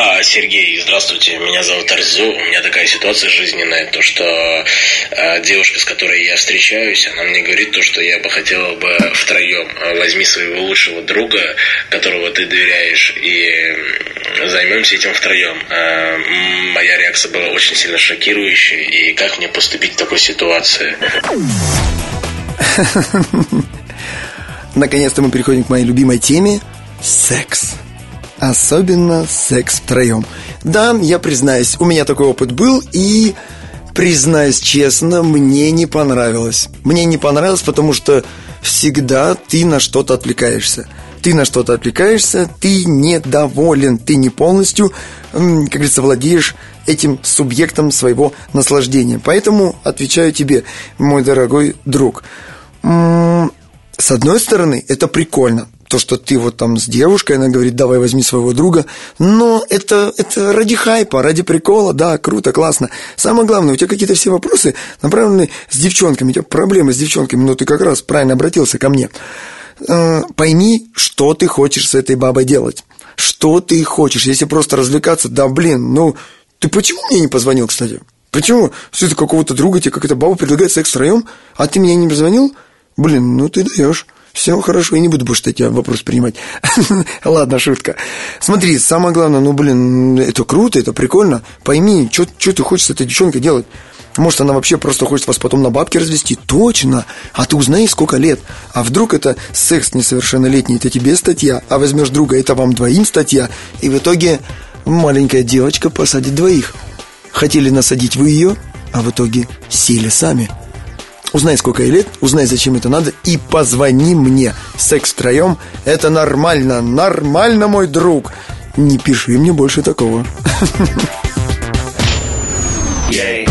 А, Сергей, здравствуйте, меня зовут Арзу. У меня такая ситуация жизненная, то что э, девушка, с которой я встречаюсь, она мне говорит то, что я бы хотела бы втроем. Возьми своего лучшего друга, которого ты доверяешь, и займемся этим втроем. Э, моя реакция была очень сильно шокирующей, и как мне поступить в такой ситуации? Наконец-то мы переходим к моей любимой теме – секс. Особенно секс втроем. Да, я признаюсь, у меня такой опыт был, и, признаюсь честно, мне не понравилось. Мне не понравилось, потому что всегда ты на что-то отвлекаешься. Ты на что-то отвлекаешься, ты недоволен, ты не полностью, как говорится, владеешь этим субъектом своего наслаждения. Поэтому отвечаю тебе, мой дорогой друг. С одной стороны, это прикольно, то, что ты вот там с девушкой, она говорит, давай возьми своего друга, но это, это ради хайпа, ради прикола, да, круто, классно. Самое главное, у тебя какие-то все вопросы направлены с девчонками, у тебя проблемы с девчонками, но ты как раз правильно обратился ко мне. Э, пойми, что ты хочешь с этой бабой делать. Что ты хочешь, если просто развлекаться, да блин, ну, ты почему мне не позвонил, кстати? Почему? Все ты какого-то друга, тебе какая-то баба предлагает секс втроем, а ты меня не позвонил? Блин, ну ты даешь. Все хорошо, я не буду больше тебя вопрос принимать. Ладно, шутка. Смотри, самое главное, ну, блин, это круто, это прикольно. Пойми, что ты хочешь с этой девчонкой делать? Может, она вообще просто хочет вас потом на бабки развести? Точно! А ты узнай, сколько лет. А вдруг это секс несовершеннолетний, это тебе статья, а возьмешь друга, это вам двоим статья. И в итоге маленькая девочка посадит двоих. Хотели насадить вы ее, а в итоге сели сами. Узнай, сколько ей лет, узнай, зачем это надо, и позвони мне. Секс втроем – это нормально, нормально, мой друг. Не пиши мне больше такого. Yeah.